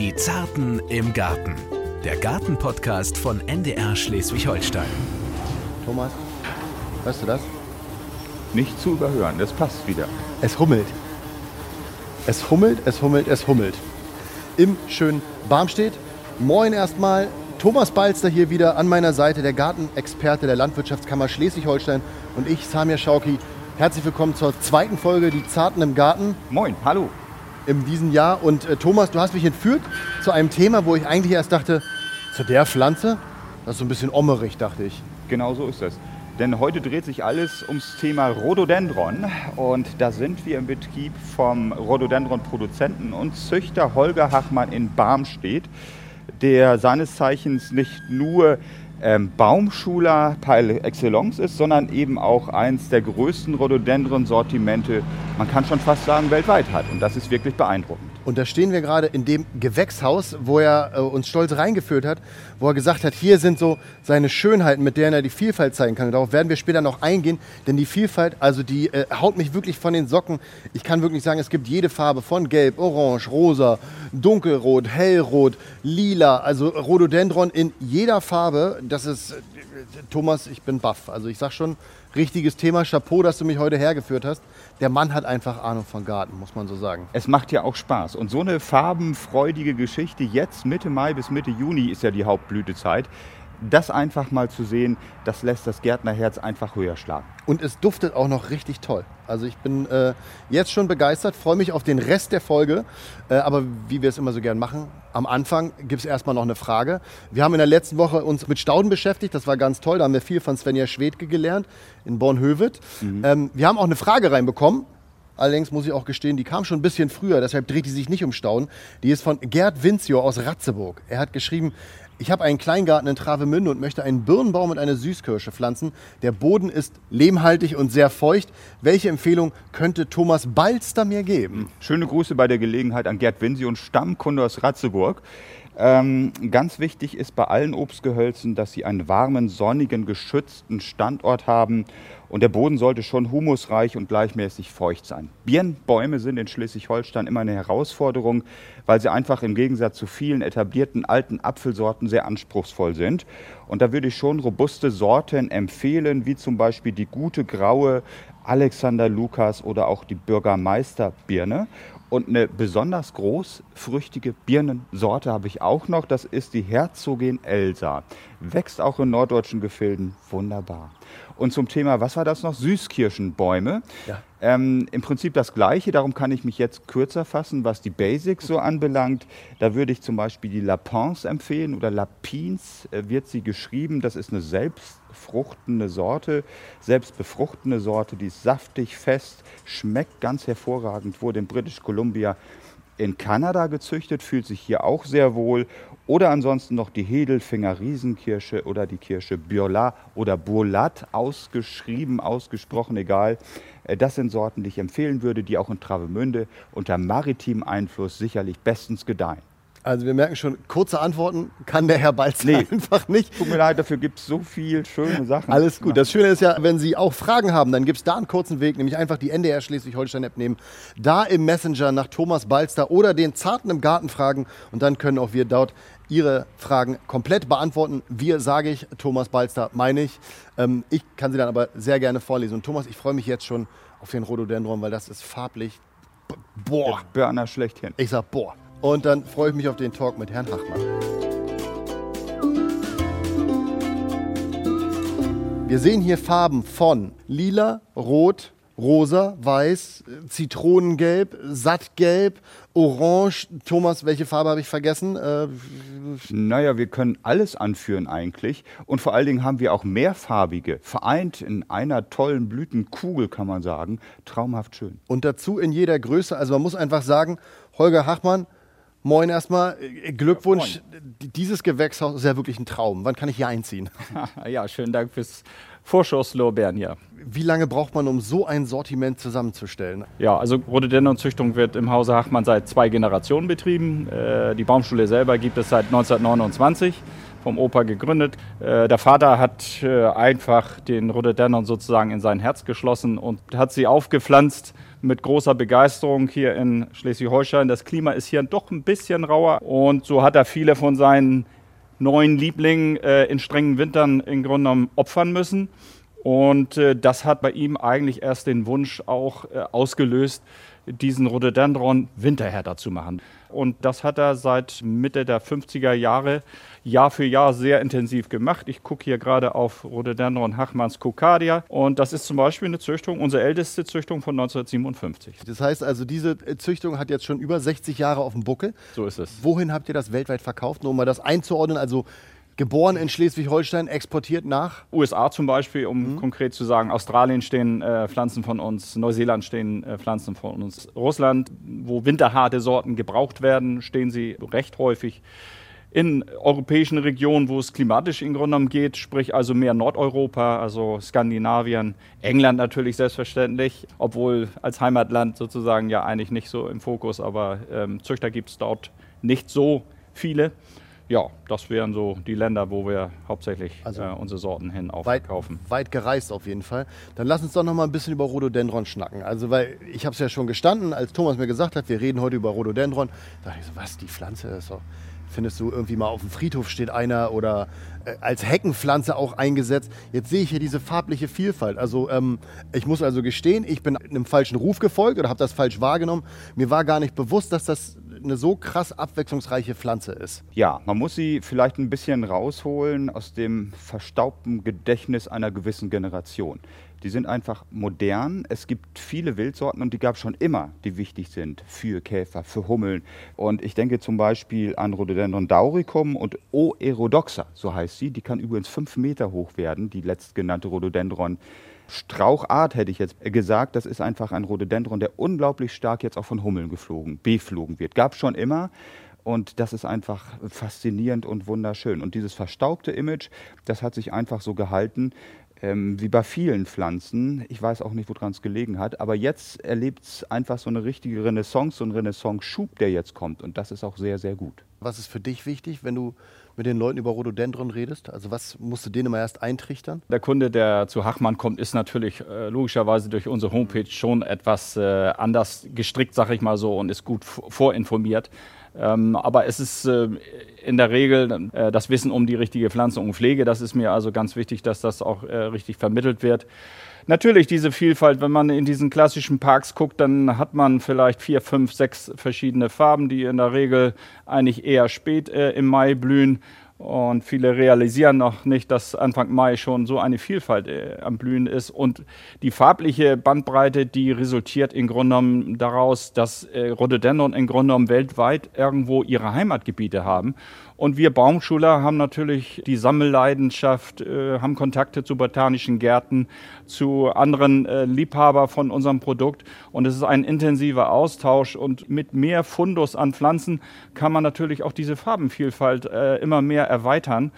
Die Zarten im Garten. Der Gartenpodcast von NDR Schleswig-Holstein. Thomas, hörst du das? Nicht zu überhören, das passt wieder. Es hummelt. Es hummelt, es hummelt, es hummelt. Im schönen Barmstedt. Moin erstmal. Thomas Balster hier wieder an meiner Seite, der Gartenexperte der Landwirtschaftskammer Schleswig-Holstein und ich, Samir Schauki. Herzlich willkommen zur zweiten Folge Die Zarten im Garten Moin, hallo. In diesem Jahr. Und äh, Thomas, du hast mich entführt zu einem Thema, wo ich eigentlich erst dachte, zu der Pflanze? Das ist so ein bisschen ommerig, dachte ich. Genau so ist es. Denn heute dreht sich alles ums Thema Rhododendron. Und da sind wir im Betrieb vom Rhododendron-Produzenten und Züchter Holger Hachmann in Barmstedt, der seines Zeichens nicht nur ähm, Baumschuler par excellence ist, sondern eben auch eins der größten Rhododendron-Sortimente, man kann schon fast sagen, weltweit hat. Und das ist wirklich beeindruckend. Und da stehen wir gerade in dem Gewächshaus, wo er äh, uns stolz reingeführt hat, wo er gesagt hat, hier sind so seine Schönheiten, mit denen er die Vielfalt zeigen kann. Und darauf werden wir später noch eingehen, denn die Vielfalt, also die äh, haut mich wirklich von den Socken. Ich kann wirklich sagen, es gibt jede Farbe von Gelb, Orange, Rosa, Dunkelrot, Hellrot, Lila, also Rhododendron in jeder Farbe. Das ist, äh, Thomas, ich bin baff. Also ich sag schon, richtiges Thema. Chapeau, dass du mich heute hergeführt hast. Der Mann hat einfach Ahnung von Garten, muss man so sagen. Es macht ja auch Spaß. Und so eine farbenfreudige Geschichte, jetzt Mitte Mai bis Mitte Juni ist ja die Hauptblütezeit. Das einfach mal zu sehen, das lässt das Gärtnerherz einfach höher schlagen. Und es duftet auch noch richtig toll. Also ich bin äh, jetzt schon begeistert, freue mich auf den Rest der Folge. Äh, aber wie wir es immer so gern machen, am Anfang gibt es erstmal noch eine Frage. Wir haben in der letzten Woche uns mit Stauden beschäftigt, das war ganz toll. Da haben wir viel von Svenja Schwedke gelernt in Bornhöved. Ähm, wir haben auch eine Frage reinbekommen. Allerdings muss ich auch gestehen, die kam schon ein bisschen früher, deshalb dreht die sich nicht um Stauden. Die ist von Gerd Winzio aus Ratzeburg. Er hat geschrieben, ich habe einen Kleingarten in Travemünde und möchte einen Birnbaum und eine Süßkirsche pflanzen. Der Boden ist lehmhaltig und sehr feucht. Welche Empfehlung könnte Thomas Balster mir geben? Schöne Grüße bei der Gelegenheit an Gerd Winsi und Stammkunde aus Ratzeburg. Ähm, ganz wichtig ist bei allen Obstgehölzen, dass sie einen warmen, sonnigen, geschützten Standort haben. Und der Boden sollte schon humusreich und gleichmäßig feucht sein. Birnbäume sind in Schleswig-Holstein immer eine Herausforderung, weil sie einfach im Gegensatz zu vielen etablierten alten Apfelsorten sehr anspruchsvoll sind. Und da würde ich schon robuste Sorten empfehlen, wie zum Beispiel die gute graue Alexander Lukas oder auch die Bürgermeisterbirne. Und eine besonders großfrüchtige Birnensorte habe ich auch noch. Das ist die Herzogin Elsa. Wächst auch in norddeutschen Gefilden wunderbar. Und zum Thema, was war das noch? Süßkirschenbäume. Ja. Ähm, Im Prinzip das Gleiche, darum kann ich mich jetzt kürzer fassen, was die Basics so anbelangt. Da würde ich zum Beispiel die Lapins empfehlen oder Lapins äh, wird sie geschrieben. Das ist eine selbstfruchtende Sorte, selbstbefruchtende Sorte, die ist saftig, fest, schmeckt ganz hervorragend, wurde in British Columbia in Kanada gezüchtet, fühlt sich hier auch sehr wohl. Oder ansonsten noch die Hedelfinger Riesenkirsche oder die Kirsche Burla oder Burlat, ausgeschrieben, ausgesprochen, egal. Äh, Das sind Sorten, die ich empfehlen würde, die auch in Travemünde unter maritimem Einfluss sicherlich bestens gedeihen. Also wir merken schon, kurze Antworten kann der Herr Balzer Nee. einfach nicht. Tut mir leid, dafür gibt es so viel schöne Sachen. Alles gut. Das Schöne ist ja, wenn Sie auch Fragen haben, dann gibt es da einen kurzen Weg, nämlich einfach die NDR Schleswig-Holstein-App nehmen, da im Messenger nach Thomas Balster oder den Zarten im Garten fragen und dann können auch wir dort Ihre Fragen komplett beantworten. Wir, sage ich, Thomas Balster, meine ich. Ähm, ich kann sie dann aber sehr gerne vorlesen. Und Thomas, ich freue mich jetzt schon auf den Rhododendron, weil das ist farblich, boah, Börner schlechthin. ich sag boah. Und dann freue ich mich auf den Talk mit Herrn Hachmann. Wir sehen hier Farben von lila, rot, rosa, weiß, zitronengelb, sattgelb, orange. Thomas, welche Farbe habe ich vergessen? Äh, Naja, wir können alles anführen eigentlich. Und vor allen Dingen haben wir auch mehrfarbige, vereint in einer tollen Blütenkugel, kann man sagen. Traumhaft schön. und dazu in jeder Größe. Also man muss einfach sagen, Holger Hachmann, moin erstmal, äh, Glückwunsch. Dieses Gewächshaus ist ja wirklich ein Traum. Wann kann ich hier einziehen? Ja, schönen Dank fürs Vorschusslorbeeren hier. Wie lange braucht man, um so ein Sortiment zusammenzustellen? Ja, also Rhododendron-Züchtung wird im Hause Hachmann seit zwei Generationen betrieben. Äh, die Baumschule selber gibt es seit 1929, vom Opa gegründet. Äh, der Vater hat einfach den Rhododendron sozusagen in sein Herz geschlossen und hat sie aufgepflanzt mit großer Begeisterung hier in Schleswig-Holstein. Das Klima ist hier doch ein bisschen rauer und so hat er viele von seinen neuen Lieblingen äh, in strengen Wintern im Grunde genommen opfern müssen. Und äh, das hat bei ihm eigentlich erst den Wunsch auch äh, ausgelöst, diesen Rhododendron winterhärter zu machen. Und das hat er seit Mitte der 50er Jahre Jahr für Jahr sehr intensiv gemacht. Ich gucke hier gerade auf Rhododendron Hachmanns Kokadia und das ist zum Beispiel eine Züchtung, unsere älteste Züchtung von 1957. Das heißt also, diese Züchtung hat jetzt schon über 60 Jahre auf dem Buckel. So ist es. Wohin habt ihr das weltweit verkauft? Nur um mal das einzuordnen, also geboren in Schleswig-Holstein, exportiert nach? USA zum Beispiel, um mhm. konkret zu sagen. Australien stehen äh, Pflanzen von uns, Neuseeland stehen äh, Pflanzen von uns. Russland, wo winterharte Sorten gebraucht werden, stehen sie recht häufig. In europäischen Regionen, wo es klimatisch im Grunde genommen geht, sprich also mehr Nordeuropa, also Skandinavien, England natürlich selbstverständlich, obwohl als Heimatland sozusagen ja eigentlich nicht so im Fokus, aber ähm, Züchter gibt es dort nicht so viele ja, das wären so die Länder, wo wir hauptsächlich also äh, unsere Sorten hin aufkaufen. Weit, weit, gereist auf jeden Fall. Dann lass uns doch noch mal ein bisschen über Rhododendron schnacken. Also, weil ich habe es ja schon gestanden, als Thomas mir gesagt hat, wir reden heute über Rhododendron. Da dachte ich so, was, die Pflanze ist doch. Findest du irgendwie mal auf dem Friedhof steht einer oder äh, als Heckenpflanze auch eingesetzt. Jetzt sehe ich hier diese farbliche Vielfalt. Also ähm, ich muss also gestehen, ich bin einem falschen Ruf gefolgt oder habe das falsch wahrgenommen. Mir war gar nicht bewusst, dass das eine so krass abwechslungsreiche Pflanze ist. Ja, man muss sie vielleicht ein bisschen rausholen aus dem verstaubten Gedächtnis einer gewissen Generation. Die sind einfach modern. Es gibt viele Wildsorten und die gab es schon immer, die wichtig sind für Käfer, für Hummeln. Und ich denke zum Beispiel an Rhododendron dauricum und O. erodoxa, so heißt sie. Die kann übrigens fünf Meter hoch werden, die letztgenannte Rhododendron. Strauchart hätte ich jetzt gesagt, das ist einfach ein Rhododendron, der unglaublich stark jetzt auch von Hummeln geflogen, beflogen wird. Gab schon immer. Und das ist einfach faszinierend und wunderschön. Und dieses verstaubte Image, das hat sich einfach so gehalten, ähm, wie bei vielen Pflanzen. Ich weiß auch nicht, woran es gelegen hat. Aber jetzt erlebt es einfach so eine richtige Renaissance, so einen Renaissance-Schub, der jetzt kommt. Und das ist auch sehr, sehr gut. Was ist für dich wichtig, wenn du mit den Leuten über Rhododendron redest? Also was musst du denen immer erst eintrichtern? Der Kunde, der zu Hachmann kommt, ist natürlich äh, logischerweise durch unsere Homepage schon etwas äh, anders gestrickt, sag ich mal so, und ist gut vorinformiert. Ähm, aber es ist äh, in der Regel äh, das Wissen um die richtige Pflanzung und Pflege. Das ist mir also ganz wichtig, dass das auch äh, richtig vermittelt wird natürlich diese Vielfalt, wenn man in diesen klassischen Parks guckt, dann hat man vielleicht vier, fünf, sechs verschiedene Farben, die in der Regel eigentlich eher spät äh, im Mai blühen. Und viele realisieren noch nicht, dass Anfang Mai schon so eine Vielfalt äh, am Blühen ist. Und die farbliche Bandbreite, die resultiert im Grunde genommen daraus, dass äh, Rhododendron im Grunde genommen weltweit irgendwo ihre Heimatgebiete haben. Und wir Baumschuler haben natürlich die Sammelleidenschaft, äh, haben Kontakte zu botanischen Gärten, zu anderen äh, Liebhaber von unserem Produkt. Und es ist ein intensiver Austausch. Und mit mehr Fundus an Pflanzen kann man natürlich auch diese Farbenvielfalt äh, immer mehr erweitern.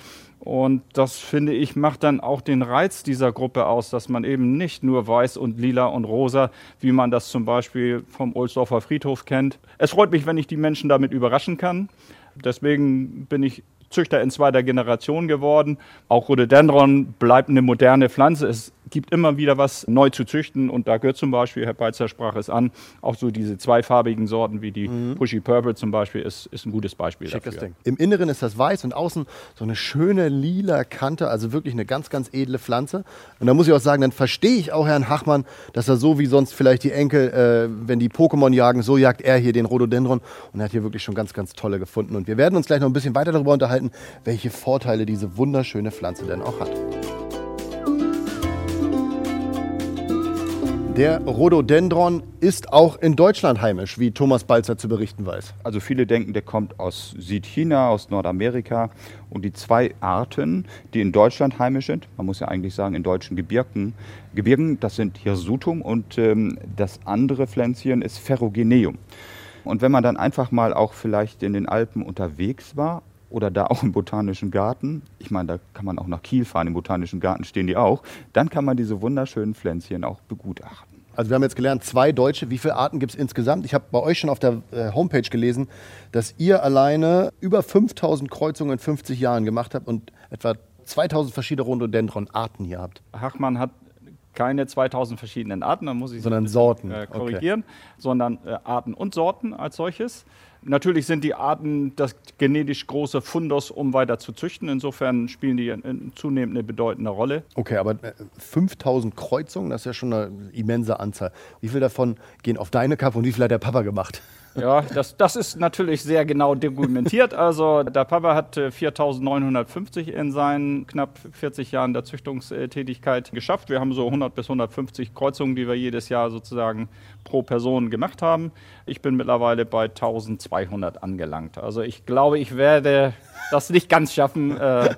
Und das finde ich macht dann auch den Reiz dieser Gruppe aus, dass man eben nicht nur weiß und lila und rosa, wie man das zum Beispiel vom Ohlsdorfer Friedhof kennt. Es freut mich, wenn ich die Menschen damit überraschen kann. Deswegen bin ich Züchter in zweiter Generation geworden. Auch Rhododendron bleibt eine moderne Pflanze. Es gibt immer wieder was neu zu züchten und da gehört zum Beispiel, Herr Beitzer sprach es an, auch so diese zweifarbigen Sorten wie die mhm. Pushy Purple zum Beispiel ist, ist ein gutes Beispiel Schickes dafür. Ding. Im Inneren ist das weiß und außen so eine schöne lila Kante, also wirklich eine ganz, ganz edle Pflanze. Und da muss ich auch sagen, dann verstehe ich auch Herrn Hachmann, dass er so wie sonst vielleicht die Enkel, äh, wenn die Pokémon jagen, so jagt er hier den Rhododendron und er hat hier wirklich schon ganz, ganz tolle gefunden. Und wir werden uns gleich noch ein bisschen weiter darüber unterhalten, welche Vorteile diese wunderschöne Pflanze denn auch hat. Der Rhododendron ist auch in Deutschland heimisch, wie Thomas Balzer zu berichten weiß. Also viele denken, der kommt aus Südchina, aus Nordamerika. Und die zwei Arten, die in Deutschland heimisch sind, man muss ja eigentlich sagen in deutschen Gebirgen, Gebirgen das sind Hirsutum und ähm, das andere Pflänzchen ist Ferrogeneum. Und wenn man dann einfach mal auch vielleicht in den Alpen unterwegs war oder da auch im Botanischen Garten, ich meine, da kann man auch nach Kiel fahren, im Botanischen Garten stehen die auch, dann kann man diese wunderschönen Pflänzchen auch begutachten. Also wir haben jetzt gelernt, zwei deutsche. Wie viele Arten gibt es insgesamt? Ich habe bei euch schon auf der äh, Homepage gelesen, dass ihr alleine über 5000 Kreuzungen in 50 Jahren gemacht habt und etwa 2000 verschiedene Rhododendron-Arten hier habt. Hachmann hat keine 2000 verschiedenen Arten, da muss ich Sondern Sorten. äh, Okay. korrigieren, sondern äh, Arten und Sorten als solches. Natürlich sind die Arten das genetisch große Fundus, um weiter zu züchten. Insofern spielen die zunehmend eine bedeutende Rolle. Okay, aber äh, 5000 Kreuzungen, das ist ja schon eine immense Anzahl. Wie viel davon gehen auf deine Kappe und wie viel hat der Papa gemacht? Ja, das, das ist natürlich sehr genau dokumentiert. Also der Papa hat äh, 4.950 in seinen knapp 40 Jahren der Züchtungstätigkeit geschafft. Wir haben so 100 bis 150 Kreuzungen, die wir jedes Jahr sozusagen pro Person gemacht haben. Ich bin mittlerweile bei 1.200 angelangt. Also ich glaube, ich werde das nicht ganz schaffen. Äh,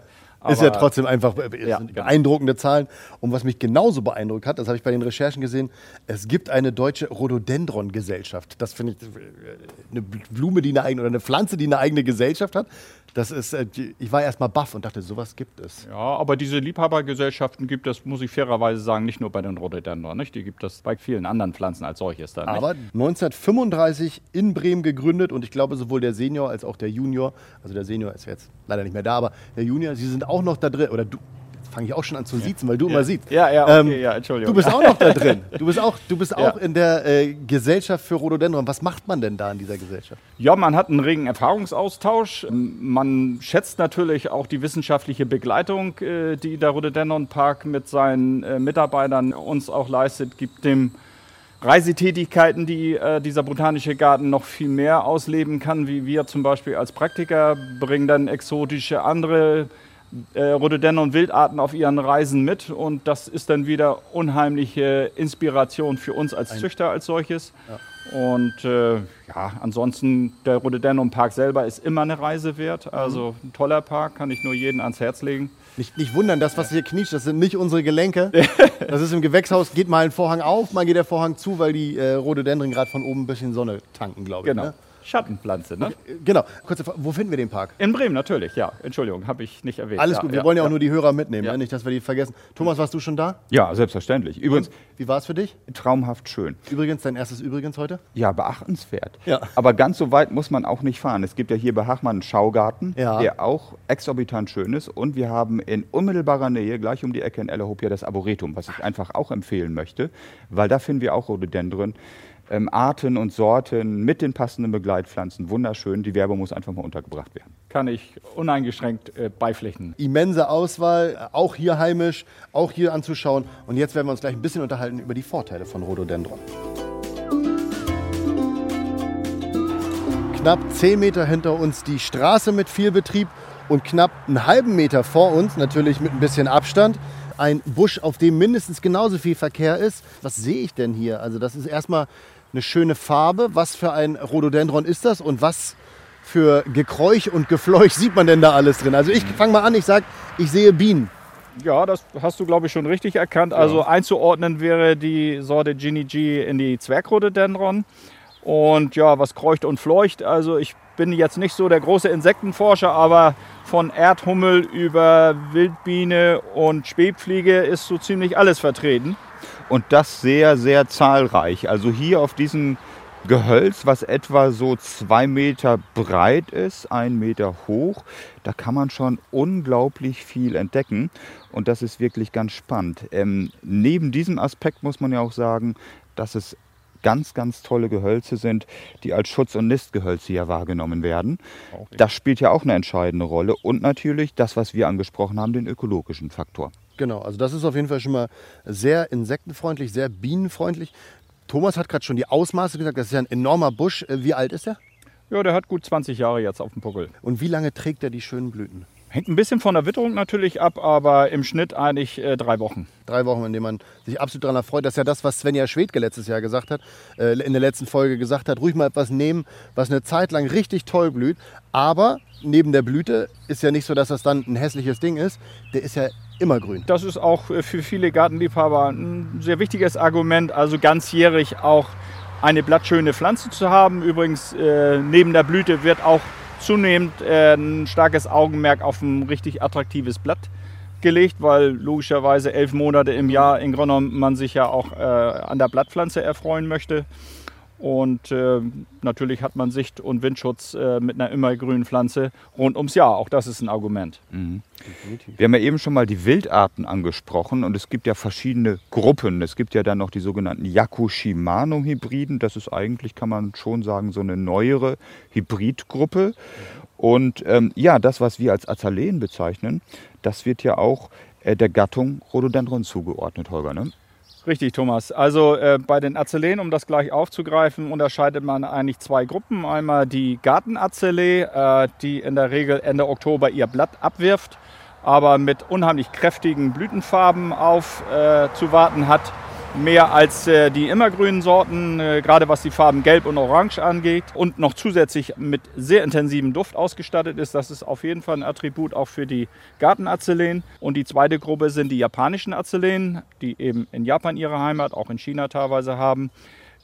ist ja trotzdem einfach äh, Ja, genau. beeindruckende Zahlen. Und was mich genauso beeindruckt hat, das habe ich bei den Recherchen gesehen, es gibt eine deutsche Rhododendron-Gesellschaft. Das finde ich äh, eine Blume, die eine eigene, oder eine Pflanze, die eine eigene Gesellschaft hat. Das ist, äh, ich war erst mal baff und dachte, sowas gibt es. Ja, aber diese Liebhabergesellschaften gibt es, muss ich fairerweise sagen, nicht nur bei den Rhododendron, nicht? Die gibt es bei vielen anderen Pflanzen als solches dann. Aber 1935 in Bremen gegründet und ich glaube sowohl der Senior als auch der Junior, also der Senior ist jetzt leider nicht mehr da, aber der Junior, sie sind auch noch da drin. Oder du, fange ich auch schon an zu siezen, weil du immer siehst. Ja, ja, okay, ja, Entschuldigung. Du bist auch noch da drin. Du bist auch, du bist Ja. auch in der äh, Gesellschaft für Rhododendron. Was macht man denn da in dieser Gesellschaft? Ja, man hat einen regen Erfahrungsaustausch. Man schätzt natürlich auch die wissenschaftliche Begleitung, äh, die der Rhododendron Park mit seinen äh, Mitarbeitern uns auch leistet, gibt dem Reisetätigkeiten, die äh, dieser botanische Garten noch viel mehr ausleben kann, wie wir zum Beispiel als Praktiker bringen dann exotische andere äh, Rhododendron-Wildarten auf ihren Reisen mit und das ist dann wieder unheimliche Inspiration für uns als Züchter als solches. Und äh, ja, ansonsten der Rhododendron Park selber ist immer eine Reise wert. Also ein toller Park, kann ich nur jedem ans Herz legen. Nicht, nicht wundern, das, was hier knietscht, das sind nicht unsere Gelenke. Das ist im Gewächshaus, geht mal ein Vorhang auf, mal geht der Vorhang zu, weil die äh, Rhododendren gerade von oben ein bisschen Sonne tanken, glaube ich. Genau. Ne? Schattenpflanze, ne? Genau. Kurze Frage, wo finden wir den Park? In Bremen natürlich, ja. Entschuldigung, habe ich nicht erwähnt. Alles gut, wir wollen ja auch nur die Hörer mitnehmen, Ja. ne? nicht, dass wir die vergessen. Thomas, warst du schon da? Ja, selbstverständlich. Übrigens, Wie war es für dich? traumhaft schön. Übrigens, dein erstes Übrigens heute? Ja, beachtenswert. Ja. Aber ganz so weit muss man auch nicht fahren. Es gibt ja hier bei Hachmann einen Schaugarten, Ja. der auch exorbitant schön ist. Und wir haben in unmittelbarer Nähe, gleich um die Ecke in Ellerhoop, ja das Arboretum, was ich einfach auch empfehlen möchte, weil da finden wir auch Rhododendron. Ähm, Arten und Sorten mit den passenden Begleitpflanzen. Wunderschön. Die Werbung muss einfach mal untergebracht werden. Kann ich uneingeschränkt äh, beipflichten. Immense Auswahl, äh, auch hier heimisch, auch hier anzuschauen. Und jetzt werden wir uns gleich ein bisschen unterhalten über die Vorteile von Rhododendron. Knapp 10 Meter hinter uns die Straße mit viel Betrieb und knapp einen halben Meter vor uns, natürlich mit ein bisschen Abstand, ein Busch, auf dem mindestens genauso viel Verkehr ist. Was sehe ich denn hier? Also das ist erstmal eine schöne Farbe. Was für ein Rhododendron ist das und was für Gekräuch und Gefleuch sieht man denn da alles drin? Also ich fange mal an, ich sage, ich sehe Bienen. Ja, das hast du, glaube ich, schon richtig erkannt. Also einzuordnen wäre die Sorte Ginny G in die Zwergrhododendron. Und ja, was kreucht und fleucht. Also ich bin jetzt nicht so der große Insektenforscher, aber von Erdhummel über Wildbiene und Schwebfliege ist so ziemlich alles vertreten. Und das sehr, sehr zahlreich. Also hier auf diesem Gehölz, was etwa so zwei Meter breit ist, ein Meter hoch, da kann man schon unglaublich viel entdecken. Und das ist wirklich ganz spannend. Ähm, neben diesem Aspekt muss man ja auch sagen, dass es ganz, ganz tolle Gehölze sind, die als Schutz- und Nistgehölze hier wahrgenommen werden. Das spielt ja auch eine entscheidende Rolle. Und natürlich das, was wir angesprochen haben, den ökologischen Faktor. Genau, also das ist auf jeden Fall schon mal sehr insektenfreundlich, sehr bienenfreundlich. Thomas hat gerade schon die Ausmaße gesagt, das ist ja ein enormer Busch. Äh, Wie alt ist er? Ja, der hat gut 20 Jahre jetzt auf dem Puckel. Und wie lange trägt er die schönen Blüten? Hängt ein bisschen von der Witterung natürlich ab, aber im Schnitt eigentlich äh, drei Wochen. Drei Wochen, in denen man sich absolut daran erfreut. Das ist ja das, was Svenja Schwedke letztes Jahr gesagt hat, äh, in der letzten Folge gesagt hat. Ruhig mal etwas nehmen, was eine Zeit lang richtig toll blüht. Aber neben der Blüte ist ja nicht so, dass das dann ein hässliches Ding ist. Der ist ja immer grün. Das ist auch äh, für viele Gartenliebhaber ein sehr wichtiges Argument, also ganzjährig auch eine blattschöne Pflanze zu haben. Übrigens, äh, neben der Blüte wird auch zunehmend äh, ein starkes Augenmerk auf ein richtig attraktives Blatt gelegt, weil logischerweise elf Monate im Jahr im Grunde man sich ja auch äh, an der Blattpflanze erfreuen möchte. Und äh, natürlich hat man Sicht- und Windschutz äh, mit einer immergrünen Pflanze rund ums Jahr. Auch das ist ein Argument. Mhm. Wir haben ja eben schon mal die Wildarten angesprochen und es gibt ja verschiedene Gruppen. Es gibt ja dann noch die sogenannten Yakushimanum-Hybriden. Das ist eigentlich, kann man schon sagen, so eine neuere Hybridgruppe. Und ähm, ja, das, was wir als Azaleen bezeichnen, das wird ja auch äh, der Gattung Rhododendron zugeordnet, Holger. Ne? Richtig, Thomas. Also äh, bei den Azaleen, um das gleich aufzugreifen, unterscheidet man eigentlich zwei Gruppen. Einmal die Gartenazalee, äh, die in der Regel Ende Oktober ihr Blatt abwirft, aber mit unheimlich kräftigen Blütenfarben aufzuwarten äh, hat mehr als äh, die immergrünen Sorten, äh, gerade was die Farben Gelb und Orange angeht und noch zusätzlich mit sehr intensivem Duft ausgestattet ist. Das ist auf jeden Fall ein Attribut auch für die Gartenazelen. Und die zweite Gruppe sind die japanischen Azelen, die eben in Japan ihre Heimat, auch in China teilweise haben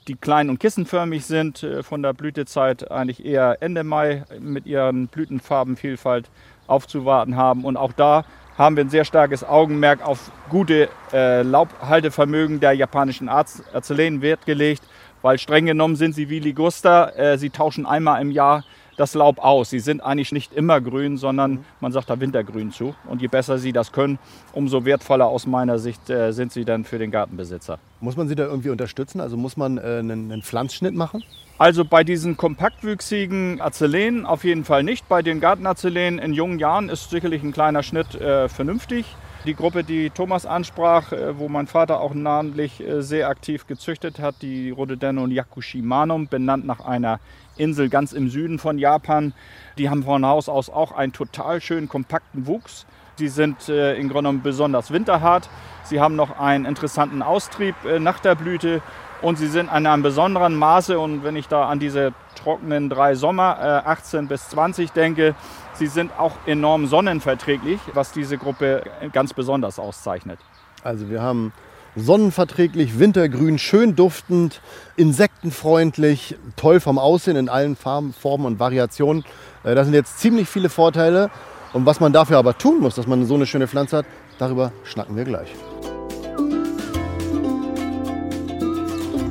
die klein und kissenförmig sind, äh, von der Blütezeit eigentlich eher Ende Mai mit ihren Blütenfarbenvielfalt aufzuwarten haben. Und auch da haben wir ein sehr starkes Augenmerk auf gute äh, Laubhaltevermögen der japanischen Azelen Wert gelegt, weil streng genommen sind sie wie Ligusta. Äh, sie tauschen einmal im Jahr das Laub aus. Sie sind eigentlich nicht immer grün, sondern man sagt da Wintergrün zu. Und je besser sie das können, umso wertvoller aus meiner Sicht äh, sind sie dann für den Gartenbesitzer. Muss man sie da irgendwie unterstützen? Also muss man äh, einen, einen Pflanzschnitt machen? Also bei diesen kompaktwüchsigen Azeleen auf jeden Fall nicht. Bei den Gartenazeleen in jungen Jahren ist sicherlich ein kleiner Schnitt äh, vernünftig. Die Gruppe, die Thomas ansprach, äh, wo mein Vater auch namentlich äh, sehr aktiv gezüchtet hat, die Rhododendron Yakushimanum, benannt nach einer Insel ganz im Süden von Japan. Die haben von Haus aus auch einen total schönen kompakten Wuchs. Die sind äh, Grunde genommen besonders winterhart. Sie haben noch einen interessanten Austrieb äh, nach der Blüte und sie sind in einem besonderen Maße, und wenn ich da an diese trockenen drei Sommer, äh, 18 bis 20 denke, sie sind auch enorm sonnenverträglich, was diese Gruppe ganz besonders auszeichnet. Also wir haben sonnenverträglich, wintergrün, schön duftend, insektenfreundlich, toll vom Aussehen in allen Farben, Formen und Variationen. Äh, das sind jetzt ziemlich viele Vorteile. Und was man dafür aber tun muss, dass man so eine schöne Pflanze hat, darüber schnacken wir gleich.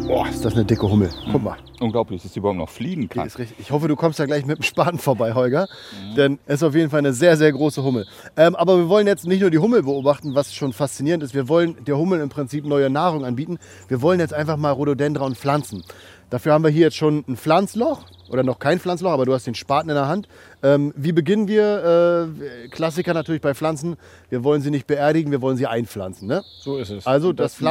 Boah, ist das eine dicke Hummel. Guck mal. Unglaublich, dass sie überhaupt noch fliegen kann. ist richtig. Ich hoffe, du kommst da gleich mit dem Spaten vorbei, Holger. Mhm. Denn es ist auf jeden Fall eine sehr, sehr große Hummel. Ähm, aber wir wollen jetzt nicht nur die Hummel beobachten, was schon faszinierend ist. Wir wollen der Hummel im Prinzip neue Nahrung anbieten. Wir wollen jetzt einfach mal Rhododendron pflanzen. Dafür haben wir hier jetzt schon ein Pflanzloch oder noch kein Pflanzloch, aber du hast den Spaten in der Hand. Ähm, wie beginnen wir? Äh, Klassiker natürlich bei Pflanzen. Wir wollen sie nicht beerdigen, wir wollen sie einpflanzen. Ne? So ist es. Also das, das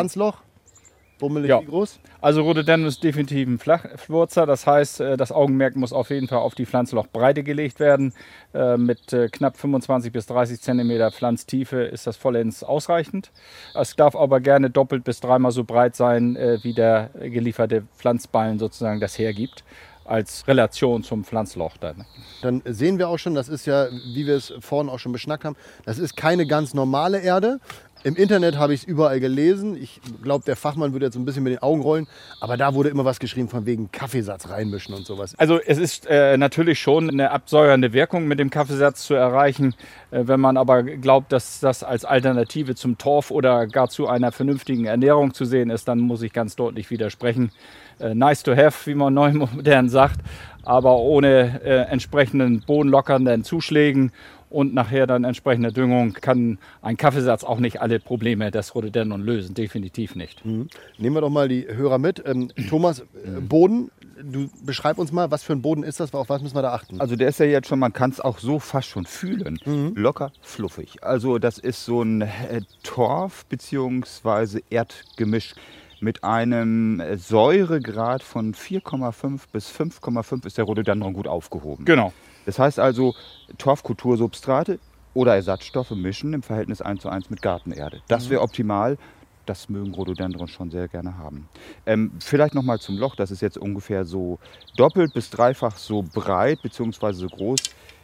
Bummelig ja. wie groß? Also Rhododendron ist definitiv ein Flachwurzer. Das heißt, äh, das Augenmerk muss auf jeden Fall auf die Pflanzlochbreite gelegt werden. Äh, mit äh, knapp 25 bis 30 cm Pflanztiefe ist das vollends ausreichend. Es darf aber gerne doppelt bis dreimal so breit sein, wie der gelieferte Pflanzballen sozusagen das hergibt als Relation zum Pflanzloch dann. Dann sehen wir auch schon, das ist ja, wie wir es vorhin auch schon beschnackt haben, das ist keine ganz normale Erde, im Internet habe ich es überall gelesen. Ich glaube, der Fachmann würde jetzt ein bisschen mit den Augen rollen. Aber da wurde immer was geschrieben von wegen Kaffeesatz reinmischen und sowas. Also es ist äh, natürlich schon eine absäuernde Wirkung mit dem Kaffeesatz zu erreichen. Äh, wenn man aber glaubt, dass das als Alternative zum Torf oder gar zu einer vernünftigen Ernährung zu sehen ist, dann muss ich ganz deutlich widersprechen. Äh, nice to have, wie man neu modern sagt, aber ohne äh, entsprechenden bodenlockernden Zuschlägen und nachher dann entsprechende Düngung kann ein Kaffeesatz auch nicht alle Probleme des Rhododendron lösen, definitiv nicht. Mhm. Nehmen wir doch mal die Hörer mit. Ähm, Thomas, äh, Boden, du beschreib uns mal, was für ein Boden ist das, auf was müssen wir da achten? Also der ist ja jetzt schon, man kann es auch so fast schon fühlen, mhm. locker fluffig. Also das ist so ein äh, Torf bzw. Erdgemisch mit einem äh, Säuregrad von 4,5 bis 5,5 ist der Rhododendron gut aufgehoben. Genau. Das heißt also, Torfkultursubstrate oder Ersatzstoffe mischen im Verhältnis 1 zu 1 mit Gartenerde. Das mhm. wäre optimal. Das mögen Rhododendron schon sehr gerne haben. Ähm, vielleicht noch mal zum Loch. Das ist jetzt ungefähr so doppelt bis dreifach so breit bzw. so groß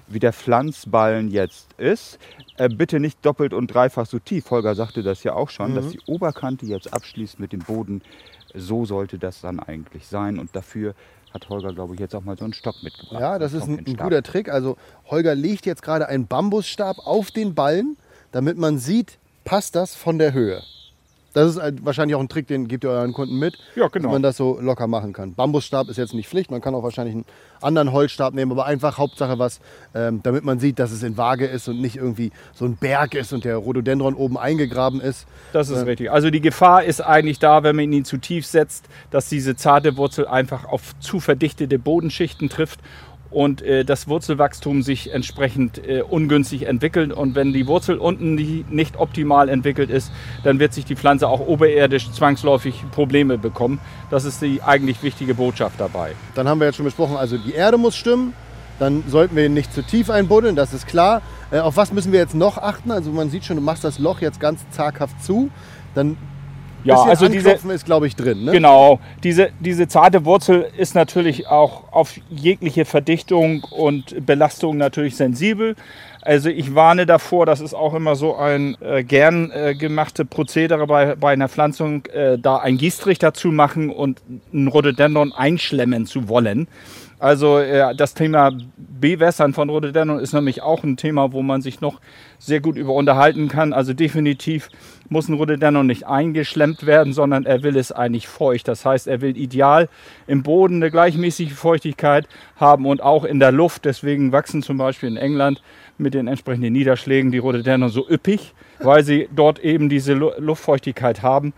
wie der Pflanzballen jetzt ist. Äh, bitte nicht doppelt und dreifach so tief. Holger sagte das ja auch schon, mhm. dass die Oberkante jetzt abschließt mit dem Boden. So sollte das dann eigentlich sein. Und dafür hat Holger, glaube ich, jetzt auch mal so einen Stock mitgebracht. Ja, das ist ein, ein guter Trick. Also Holger legt jetzt gerade einen Bambusstab auf den Ballen, damit man sieht, passt das von der Höhe. Das ist halt wahrscheinlich auch ein Trick, den gebt ihr euren Kunden mit, Ja, genau. dass man das so locker machen kann. Bambusstab ist jetzt nicht Pflicht, man kann auch wahrscheinlich einen anderen Holzstab nehmen, aber einfach Hauptsache was, ähm, damit man sieht, dass es in Waage ist und nicht irgendwie so ein Berg ist und der Rhododendron oben eingegraben ist. Das ist richtig. Also die Gefahr ist eigentlich da, wenn man ihn zu tief setzt, dass diese zarte Wurzel einfach auf zu verdichtete Bodenschichten trifft und äh, das Wurzelwachstum sich entsprechend äh, ungünstig entwickelt. Und wenn die Wurzel unten nie, nicht optimal entwickelt ist, dann wird sich die Pflanze auch oberirdisch zwangsläufig Probleme bekommen. Das ist die eigentlich wichtige Botschaft dabei. Dann haben wir jetzt schon besprochen, also die Erde muss stimmen, dann sollten wir nicht zu tief einbuddeln, das ist klar. Äh, auf was müssen wir jetzt noch achten? Also man sieht schon, du machst das Loch jetzt ganz zaghaft zu, dann Ja, also diese, ist, glaube ich, drin. Ne? Genau, diese, diese zarte Wurzel ist natürlich auch auf jegliche Verdichtung und Belastung natürlich sensibel. Also ich warne davor, das ist auch immer so ein äh, gern äh, gemachte Prozedere bei, bei einer Pflanzung, äh, da einen Gießtrichter zu machen und einen Rhododendron einschlemmen zu wollen. Also äh, das Thema Bewässern von Rhododendron ist nämlich auch ein Thema, wo man sich noch sehr gut über unterhalten kann. Also definitiv muss ein Rhododendron nicht eingeschlemmt werden, sondern er will es eigentlich feucht. Das heißt, er will ideal im Boden eine gleichmäßige Feuchtigkeit haben und auch in der Luft. Deswegen wachsen zum Beispiel in England mit den entsprechenden Niederschlägen die Rhododendron so üppig, weil sie dort eben diese Lu Luftfeuchtigkeit haben.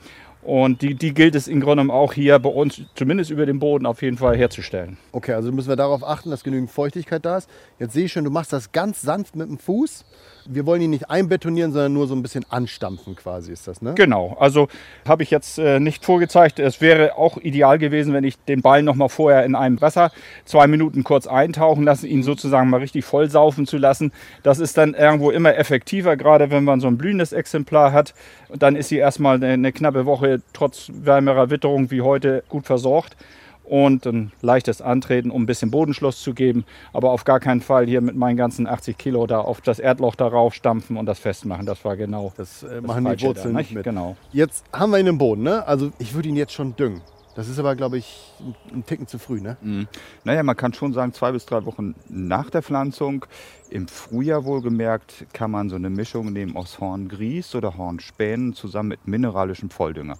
Und die, die gilt es im Grunde auch hier bei uns, zumindest über dem Boden, auf jeden Fall herzustellen. Okay, also müssen wir darauf achten, dass genügend Feuchtigkeit da ist. Jetzt sehe ich schon, du machst das ganz sanft mit dem Fuß. Wir wollen ihn nicht einbetonieren, sondern nur so ein bisschen anstampfen quasi ist das, ne? Genau, also habe ich jetzt äh, nicht vorgezeigt. Es wäre auch ideal gewesen, wenn ich den Ball noch mal vorher in einem Wasser zwei Minuten kurz eintauchen lasse, ihn sozusagen mal richtig vollsaufen zu lassen. Das ist dann irgendwo immer effektiver, gerade wenn man so ein blühendes Exemplar hat. Und dann ist sie erstmal eine, eine knappe Woche trotz wärmerer Witterung wie heute gut versorgt und ein leichtes Antreten, um ein bisschen Bodenschluss zu geben. Aber auf gar keinen Fall hier mit meinen ganzen 80 Kilo da auf das Erdloch darauf stampfen und das festmachen. Das war genau Das äh, machen die Falsche Wurzeln da, nicht mit. Genau. Jetzt haben wir ihn im Boden, ne? Also ich würde ihn jetzt schon düngen. Das ist aber, glaube ich, ein, Ticken zu früh, ne? Naja, man kann schon sagen, zwei bis drei Wochen nach der Pflanzung, im Frühjahr wohlgemerkt, kann man so eine Mischung nehmen aus Horngrieß oder Hornspänen zusammen mit mineralischem Volldünger.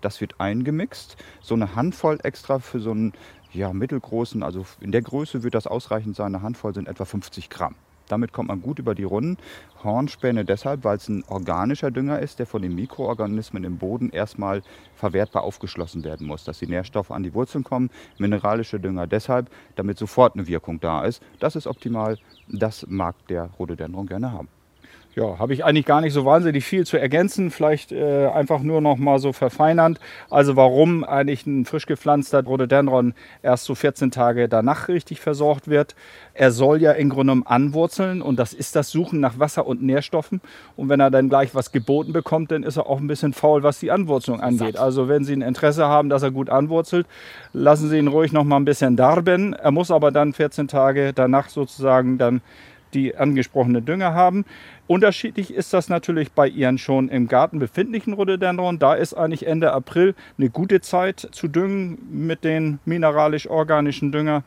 Das wird eingemixt, so eine Handvoll extra für so einen ja, mittelgroßen, also in der Größe wird das ausreichend sein, eine Handvoll sind etwa 50 Gramm. Damit kommt man gut über die Runden. Hornspäne deshalb, weil es ein organischer Dünger ist, der von den Mikroorganismen im Boden erstmal verwertbar aufgeschlossen werden muss, dass die Nährstoffe an die Wurzeln kommen. Mineralische Dünger deshalb, damit sofort eine Wirkung da ist. Das ist optimal. Das mag der Rhododendron gerne haben. Ja, habe ich eigentlich gar nicht so wahnsinnig viel zu ergänzen. Vielleicht äh, einfach nur noch mal so verfeinernd. Also warum eigentlich ein frisch gepflanzter Rhododendron erst so 14 Tage danach richtig versorgt wird. Er soll ja im Grunde genommen anwurzeln und das ist das Suchen nach Wasser und Nährstoffen. Und wenn er dann gleich was geboten bekommt, dann ist er auch ein bisschen faul, was die Anwurzelung angeht. Also wenn Sie ein Interesse haben, dass er gut anwurzelt, lassen Sie ihn ruhig noch mal ein bisschen darben. Er muss aber dann 14 Tage danach sozusagen dann die angesprochene Dünger haben. Unterschiedlich ist das natürlich bei Ihren schon im Garten befindlichen Rhododendron. Da ist eigentlich Ende April eine gute Zeit zu düngen mit den mineralisch-organischen Dünger.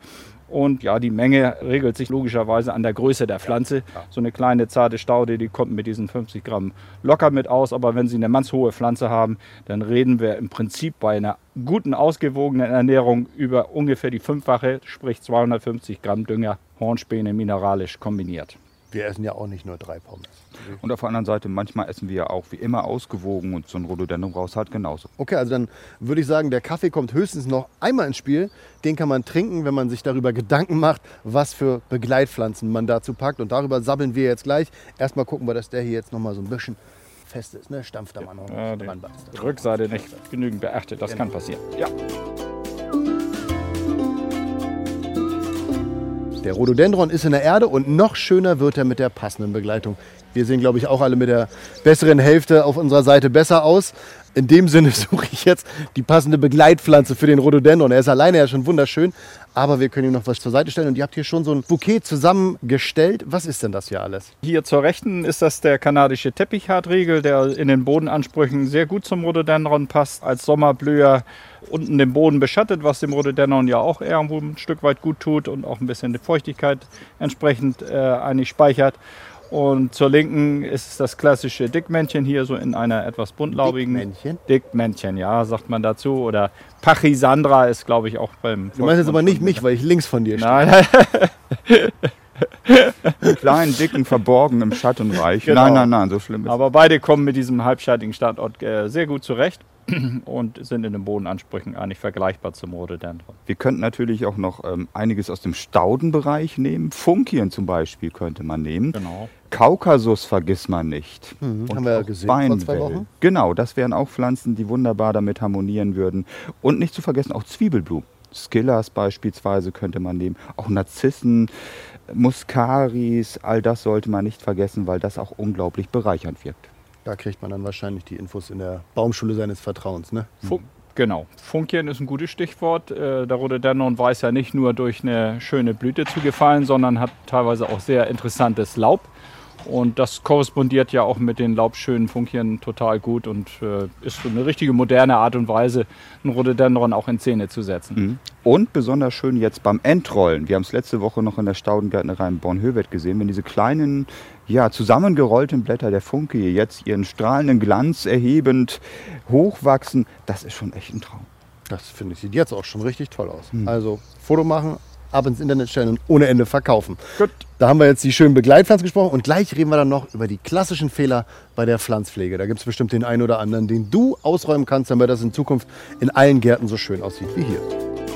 Und ja, die Menge regelt sich logischerweise an der Größe der Pflanze. So eine kleine zarte Staude, die kommt mit diesen 50 Gramm locker mit aus. Aber wenn Sie eine mannshohe Pflanze haben, dann reden wir im Prinzip bei einer guten, ausgewogenen Ernährung über ungefähr die fünffache, sprich 250 Gramm Dünger, Hornspäne mineralisch kombiniert. Wir essen ja auch nicht nur drei Pommes. Und auf der anderen Seite, manchmal essen wir ja auch wie immer ausgewogen und so ein Rhododendron brauchst halt genauso. Okay, also dann würde ich sagen, der Kaffee kommt höchstens noch einmal ins Spiel. Den kann man trinken, wenn man sich darüber Gedanken macht, was für Begleitpflanzen man dazu packt. Und darüber sabbeln wir jetzt gleich. Erstmal gucken wir, dass der hier jetzt noch mal so ein bisschen fest ist. Ne? Stampft da mal noch Ja, dran. Rückseite nicht genügend beachtet, das kann passieren. Ja. Der Rhododendron ist in der Erde und noch schöner wird er mit der passenden Begleitung. Wir sehen, glaube ich, auch alle mit der besseren Hälfte auf unserer Seite besser aus. In dem Sinne suche ich jetzt die passende Begleitpflanze für den Rhododendron. Er ist alleine ja schon wunderschön, aber wir können ihm noch was zur Seite stellen. Und ihr habt hier schon so ein Bouquet zusammengestellt. Was ist denn das hier alles? Hier zur Rechten ist das der kanadische Teppichhartriegel, der in den Bodenansprüchen sehr gut zum Rhododendron passt. Als Sommerblüher unten den Boden beschattet, was dem Rhododendron ja auch irgendwo ein Stück weit gut tut und auch ein bisschen die Feuchtigkeit entsprechend äh, eigentlich speichert. Und zur Linken ist es das klassische Dickmännchen hier, so in einer etwas buntlaubigen. Dickmännchen? Dickmännchen, ja, sagt man dazu. Oder Pachisandra ist, glaube ich, auch beim. Du meinst jetzt aber nicht mich, weil ich links von dir stehe. Nein, Kleinen, dicken, verborgen im Schattenreich. Genau. Nein, nein, nein, so schlimm ist aber beide kommen mit diesem halbscheitigen Standort äh, sehr gut zurecht und sind in den Bodenansprüchen eigentlich vergleichbar zum Rhododendron. Wir könnten natürlich auch noch ähm, einiges aus dem Staudenbereich nehmen. Funkien zum Beispiel könnte man nehmen. Genau. Kaukasus vergisst man nicht. Mhm, Und haben wir ja gesehen vor zwei Beinwell. Wochen. Genau, das wären auch Pflanzen, die wunderbar damit harmonieren würden. Und nicht zu vergessen auch Zwiebelblumen. Skillers beispielsweise könnte man nehmen. Auch Narzissen, Muscaris, all das sollte man nicht vergessen, weil das auch unglaublich bereichernd wirkt. Da kriegt man dann wahrscheinlich die Infos in der Baumschule seines Vertrauens. Ne? Fun genau. Funkien ist ein gutes Stichwort. Äh, der Rhododendron weiß ja nicht nur durch eine schöne Blüte zu gefallen, sondern hat teilweise auch sehr interessantes Laub. Und das korrespondiert ja auch mit den laubschönen Funkien total gut und äh, ist eine richtige moderne Art und Weise, einen Rhododendron auch in Szene zu setzen. Und besonders schön jetzt beim Entrollen. Wir haben es letzte Woche noch in der Staudengärtnerei in Bornhöved gesehen, wenn diese kleinen, ja, zusammengerollten Blätter der Funke jetzt ihren strahlenden Glanz erhebend hochwachsen. Das ist schon echt ein Traum. Das finde ich, sieht jetzt auch schon richtig toll aus. Also Foto machen, ab ins Internet stellen und ohne Ende verkaufen. Gut. Da haben wir jetzt die schönen Begleitpflanzen gesprochen und gleich reden wir dann noch über die klassischen Fehler bei der Pflanzpflege. Da gibt es bestimmt den einen oder anderen, den du ausräumen kannst, damit das in Zukunft in allen Gärten so schön aussieht wie hier.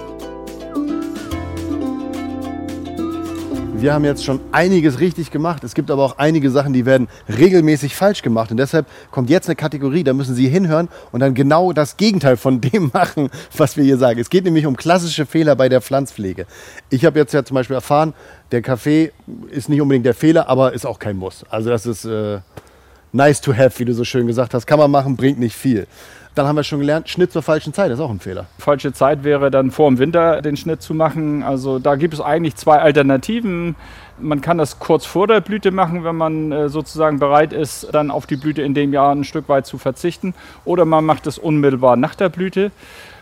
Wir haben jetzt schon einiges richtig gemacht. Es gibt aber auch einige Sachen, die werden regelmäßig falsch gemacht. Und deshalb kommt jetzt eine Kategorie, da müssen Sie hinhören und dann genau das Gegenteil von dem machen, was wir hier sagen. Es geht nämlich um klassische Fehler bei der Pflanzpflege. Ich habe jetzt ja zum Beispiel erfahren, der Kaffee ist nicht unbedingt der Fehler, aber ist auch kein Muss. Also das ist äh, nice to have, wie du so schön gesagt hast. Kann man machen, bringt nicht viel. Dann haben wir schon gelernt, Schnitt zur falschen Zeit ist auch ein Fehler. Falsche Zeit wäre dann vor dem Winter den Schnitt zu machen. Also da gibt es eigentlich zwei Alternativen. Man kann das kurz vor der Blüte machen, wenn man äh, sozusagen bereit ist, dann auf die Blüte in dem Jahr ein Stück weit zu verzichten. Oder man macht es unmittelbar nach der Blüte.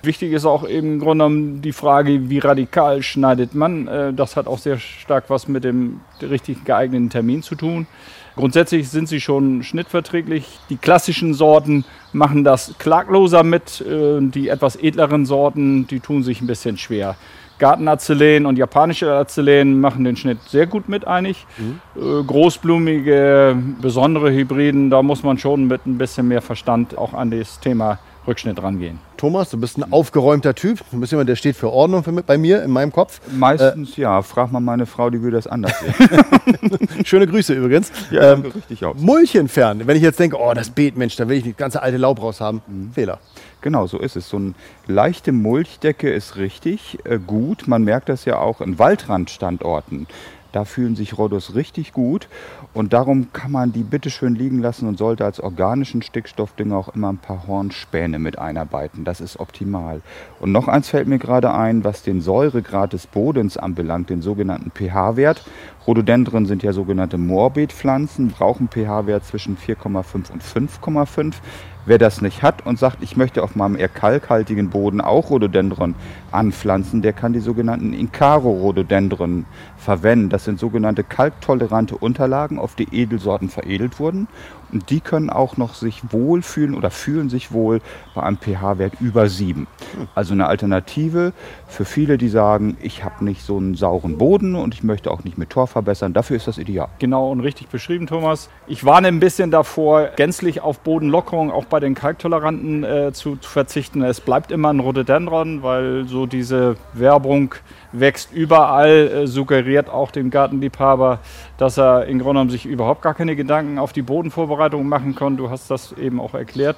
Wichtig ist auch im Grunde genommen die Frage, wie radikal schneidet man. Äh, Das hat auch sehr stark was mit dem richtig geeigneten Termin zu tun. Grundsätzlich sind sie schon schnittverträglich. Die klassischen Sorten machen das klagloser mit. Äh, Die etwas edleren Sorten, die tun sich ein bisschen schwer. Gartenazelen und japanische Azelen machen den Schnitt sehr gut mit eigentlich. Äh, Großblumige, besondere Hybriden, da muss man schon mit ein bisschen mehr Verstand auch an das Thema Rückschnitt rangehen. Thomas, du bist ein aufgeräumter Typ. Du bist jemand, der steht für Ordnung für, bei mir in meinem Kopf. Meistens ja, frag mal meine Frau, die würde das anders sehen. Schöne Grüße übrigens. Ja, Ähm, richtig aus. Mulch entfernen. Wenn ich jetzt denke, oh, das Beet, Mensch, da will ich das ganze alte Laub raus haben. Fehler. Genau, so ist es. So eine leichte Mulchdecke ist richtig äh, gut. Man merkt das ja auch in Waldrandstandorten. Da fühlen sich Rhodos richtig gut und darum kann man die bitteschön liegen lassen und sollte als organischen Stickstoffdünger auch immer ein paar Hornspäne mit einarbeiten. Das ist optimal. Und noch eins fällt mir gerade ein, was den Säuregrad des Bodens anbelangt, den sogenannten pH-Wert. Rhododendren sind ja sogenannte Morbidpflanzen, brauchen pH-Wert zwischen 4,5 und 5,5. Wer das nicht hat und sagt, ich möchte auf meinem eher kalkhaltigen Boden auch Rhododendron anpflanzen, der kann die sogenannten Incaro-Rhododendron verwenden. Das sind sogenannte kalktolerante Unterlagen, auf die Edelsorten veredelt wurden. Die können auch noch sich wohlfühlen oder fühlen sich wohl bei einem pH-Wert über 7. Also eine Alternative für viele, die sagen, ich habe nicht so einen sauren Boden und ich möchte auch nicht mit Tor verbessern. Dafür ist das ideal. Genau und richtig beschrieben, Thomas. Ich warne ein bisschen davor, gänzlich auf Bodenlockerung auch bei den Kalktoleranten äh, zu, zu verzichten. Es bleibt immer ein Rhododendron, weil so diese Werbung wächst überall, äh, suggeriert auch dem Gartenliebhaber, dass er im Grunde genommen sich überhaupt gar keine Gedanken auf die Bodenvorbereitung machen kann. Du hast das eben auch erklärt.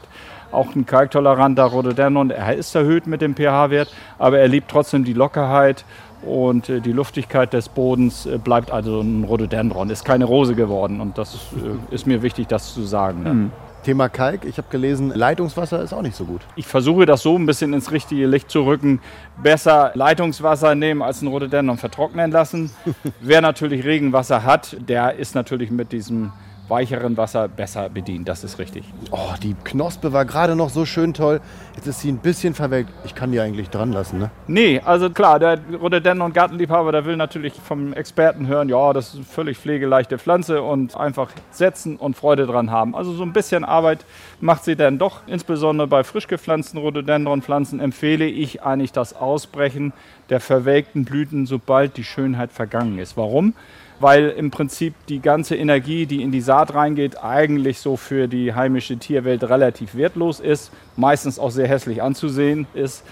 Auch ein kalktoleranter Rhododendron, er ist erhöht mit dem pH-Wert, aber er liebt trotzdem die Lockerheit und äh, die Luftigkeit des Bodens äh, bleibt also ein Rhododendron, ist keine Rose geworden und das ist, äh, ist mir wichtig, das zu sagen. ne? Thema Kalk. Ich habe gelesen, Leitungswasser ist auch nicht so gut. Ich versuche das so ein bisschen ins richtige Licht zu rücken. Besser Leitungswasser nehmen als ein Rhododendron vertrocknen lassen. Wer natürlich Regenwasser hat, der ist natürlich mit diesem weicheren Wasser besser bedient. Das ist richtig. Oh, die Knospe war gerade noch so schön toll. Jetzt ist sie ein bisschen verwelkt. Ich kann die eigentlich dran lassen, ne? Nee, also klar, der Rhododendron Gartenliebhaber, der will natürlich vom Experten hören, ja, das ist eine völlig pflegeleichte Pflanze und einfach setzen und Freude dran haben. Also so ein bisschen Arbeit macht sie dann doch. Insbesondere bei frisch gepflanzten Rhododendron-Pflanzen empfehle ich eigentlich das Ausbrechen der verwelkten Blüten, sobald die Schönheit vergangen ist. Warum? Weil im Prinzip die ganze Energie, die in die Saat reingeht, eigentlich so für die heimische Tierwelt relativ wertlos ist, meistens auch sehr hässlich anzusehen ist.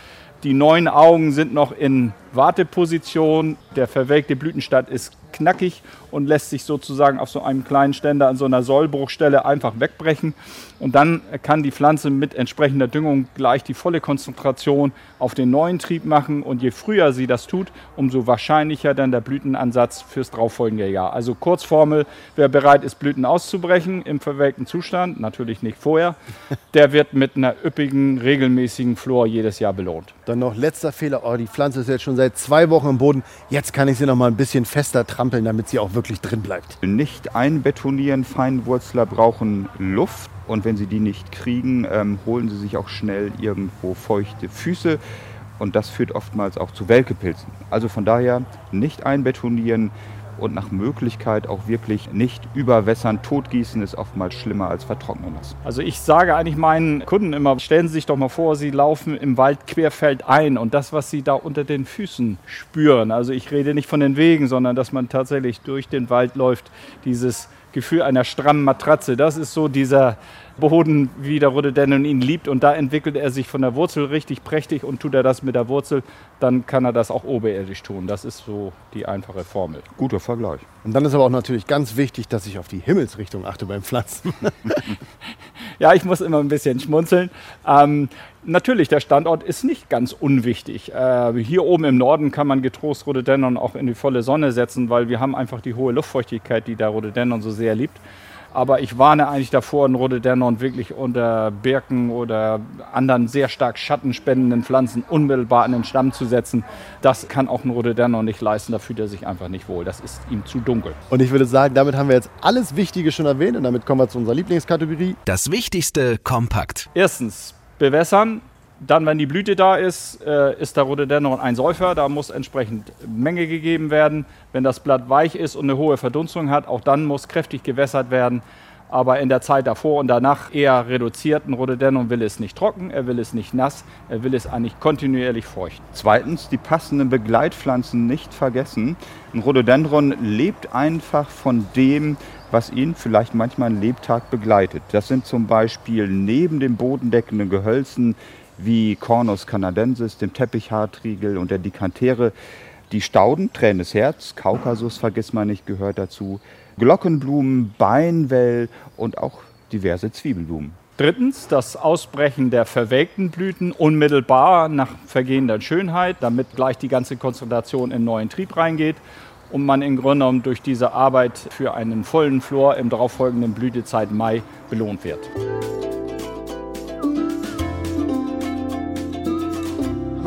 Die neuen Augen sind noch in Warteposition. Der verwelkte Blütenstand ist knackig und lässt sich sozusagen auf so einem kleinen Ständer an so einer Sollbruchstelle einfach wegbrechen. Und dann kann die Pflanze mit entsprechender Düngung gleich die volle Konzentration auf den neuen Trieb machen. Und je früher sie das tut, umso wahrscheinlicher dann der Blütenansatz fürs darauffolgende Jahr. Also Kurzformel, wer bereit ist, Blüten auszubrechen im verwelkten Zustand, natürlich nicht vorher, der wird mit einer üppigen, regelmäßigen Flor jedes Jahr belohnt. Dann noch letzter Fehler. Oh, die Pflanze ist jetzt schon seit zwei Wochen im Boden. Jetzt kann ich sie noch mal ein bisschen fester trampeln, damit sie auch wirklich drin bleibt. Nicht einbetonieren, Feinwurzler brauchen Luft und wenn sie die nicht kriegen, ähm, holen sie sich auch schnell irgendwo feuchte Füße und das führt oftmals auch zu Welkepilzen. Also von daher nicht einbetonieren, und nach Möglichkeit auch wirklich nicht überwässern. Totgießen ist oftmals schlimmer als vertrocknen lassen. Also ich sage eigentlich meinen Kunden immer, stellen Sie sich doch mal vor, Sie laufen im Wald querfeld ein und das, was Sie da unter den Füßen spüren, also ich rede nicht von den Wegen, sondern dass man tatsächlich durch den Wald läuft, dieses Gefühl einer strammen Matratze, das ist so dieser Boden, wie der Rhododendron ihn liebt. Und da entwickelt er sich von der Wurzel richtig prächtig und tut er das mit der Wurzel, dann kann er das auch oberirdisch tun. Das ist so die einfache Formel. Guter Vergleich. Und dann ist aber auch natürlich ganz wichtig, dass ich auf die Himmelsrichtung achte beim Pflanzen. ja, ich muss immer ein bisschen schmunzeln. Ähm, natürlich, der Standort ist nicht ganz unwichtig. Äh, hier oben im Norden kann man getrost Rhododendron auch in die volle Sonne setzen, weil wir haben einfach die hohe Luftfeuchtigkeit, die der Rhododendron so sehr liebt. Aber ich warne eigentlich davor, einen Rhododendron wirklich unter Birken oder anderen sehr stark schattenspendenden Pflanzen unmittelbar an den Stamm zu setzen. Das kann auch ein Rhododendron nicht leisten. Da fühlt er sich einfach nicht wohl. Das ist ihm zu dunkel. Und ich würde sagen, damit haben wir jetzt alles Wichtige schon erwähnt und damit kommen wir zu unserer Lieblingskategorie. Das Wichtigste kompakt. Erstens, bewässern. Dann, wenn die Blüte da ist, äh, ist der Rhododendron ein Säufer. Da muss entsprechend Menge gegeben werden. Wenn das Blatt weich ist und eine hohe Verdunstung hat, auch dann muss kräftig gewässert werden. Aber in der Zeit davor und danach eher reduziert. Ein Rhododendron will es nicht trocken, er will es nicht nass, er will es eigentlich kontinuierlich feucht. Zweitens, die passenden Begleitpflanzen nicht vergessen. Ein Rhododendron lebt einfach von dem, was ihn vielleicht manchmal einen Lebtag begleitet. Das sind zum Beispiel neben den bodendeckenden Gehölzen wie Cornus canadensis, dem Teppichhartriegel und der Dikantere. Die Stauden, Tränes Herz, Kaukasus, vergiss man nicht, gehört dazu. Glockenblumen, Beinwell und auch diverse Zwiebelblumen. Drittens das Ausbrechen der verwelkten Blüten unmittelbar nach vergehender Schönheit, damit gleich die ganze Konzentration in neuen Trieb reingeht und man im Grunde genommen durch diese Arbeit für einen vollen Flor im darauffolgenden Blütezeit Mai belohnt wird.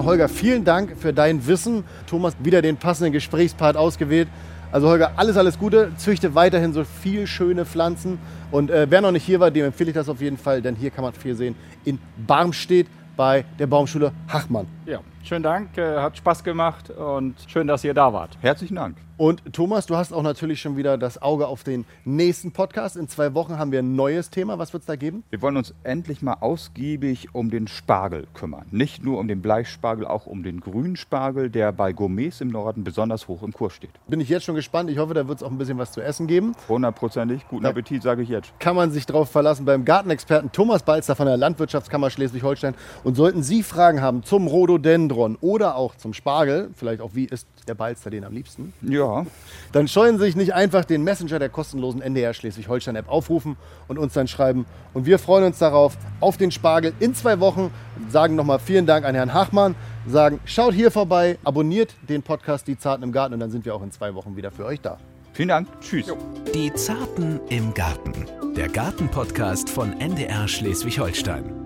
Holger, vielen Dank für dein Wissen. Thomas, wieder den passenden Gesprächspart ausgewählt. Also Holger, alles, alles Gute. Züchte weiterhin so viel schöne Pflanzen. Und äh, wer noch nicht hier war, dem empfehle ich das auf jeden Fall, denn hier kann man viel sehen. In Barmstedt bei der Baumschule Hachmann. Ja, schönen Dank, äh, hat Spaß gemacht und schön, dass ihr da wart. Herzlichen Dank. Und Thomas, du hast auch natürlich schon wieder das Auge auf den nächsten Podcast. In zwei Wochen haben wir ein neues Thema. Was wird es da geben? Wir wollen uns endlich mal ausgiebig um den Spargel kümmern. Nicht nur um den Bleichspargel, auch um den Grünspargel, der bei Gourmets im Norden besonders hoch im Kurs steht. Bin ich jetzt schon gespannt. Ich hoffe, da wird es auch ein bisschen was zu essen geben. Hundertprozentig. Guten da Appetit, sage ich jetzt. Kann man sich drauf verlassen beim Gartenexperten Thomas Balzer von der Landwirtschaftskammer Schleswig-Holstein. Und sollten Sie Fragen haben zum Rhododendron oder auch zum Spargel, vielleicht auch wie ist der Balzer den am liebsten? Ja. Dann scheuen Sie sich nicht einfach den Messenger der kostenlosen NDR Schleswig-Holstein-App aufrufen und uns dann schreiben. Und wir freuen uns darauf, auf den Spargel in zwei Wochen. Sagen nochmal vielen Dank an Herrn Hachmann. Sagen, schaut hier vorbei, abonniert den Podcast Die Zarten im Garten und dann sind wir auch in zwei Wochen wieder für euch da. Vielen Dank. Tschüss. Jo. Die Zarten im Garten. Der Gartenpodcast von NDR Schleswig-Holstein.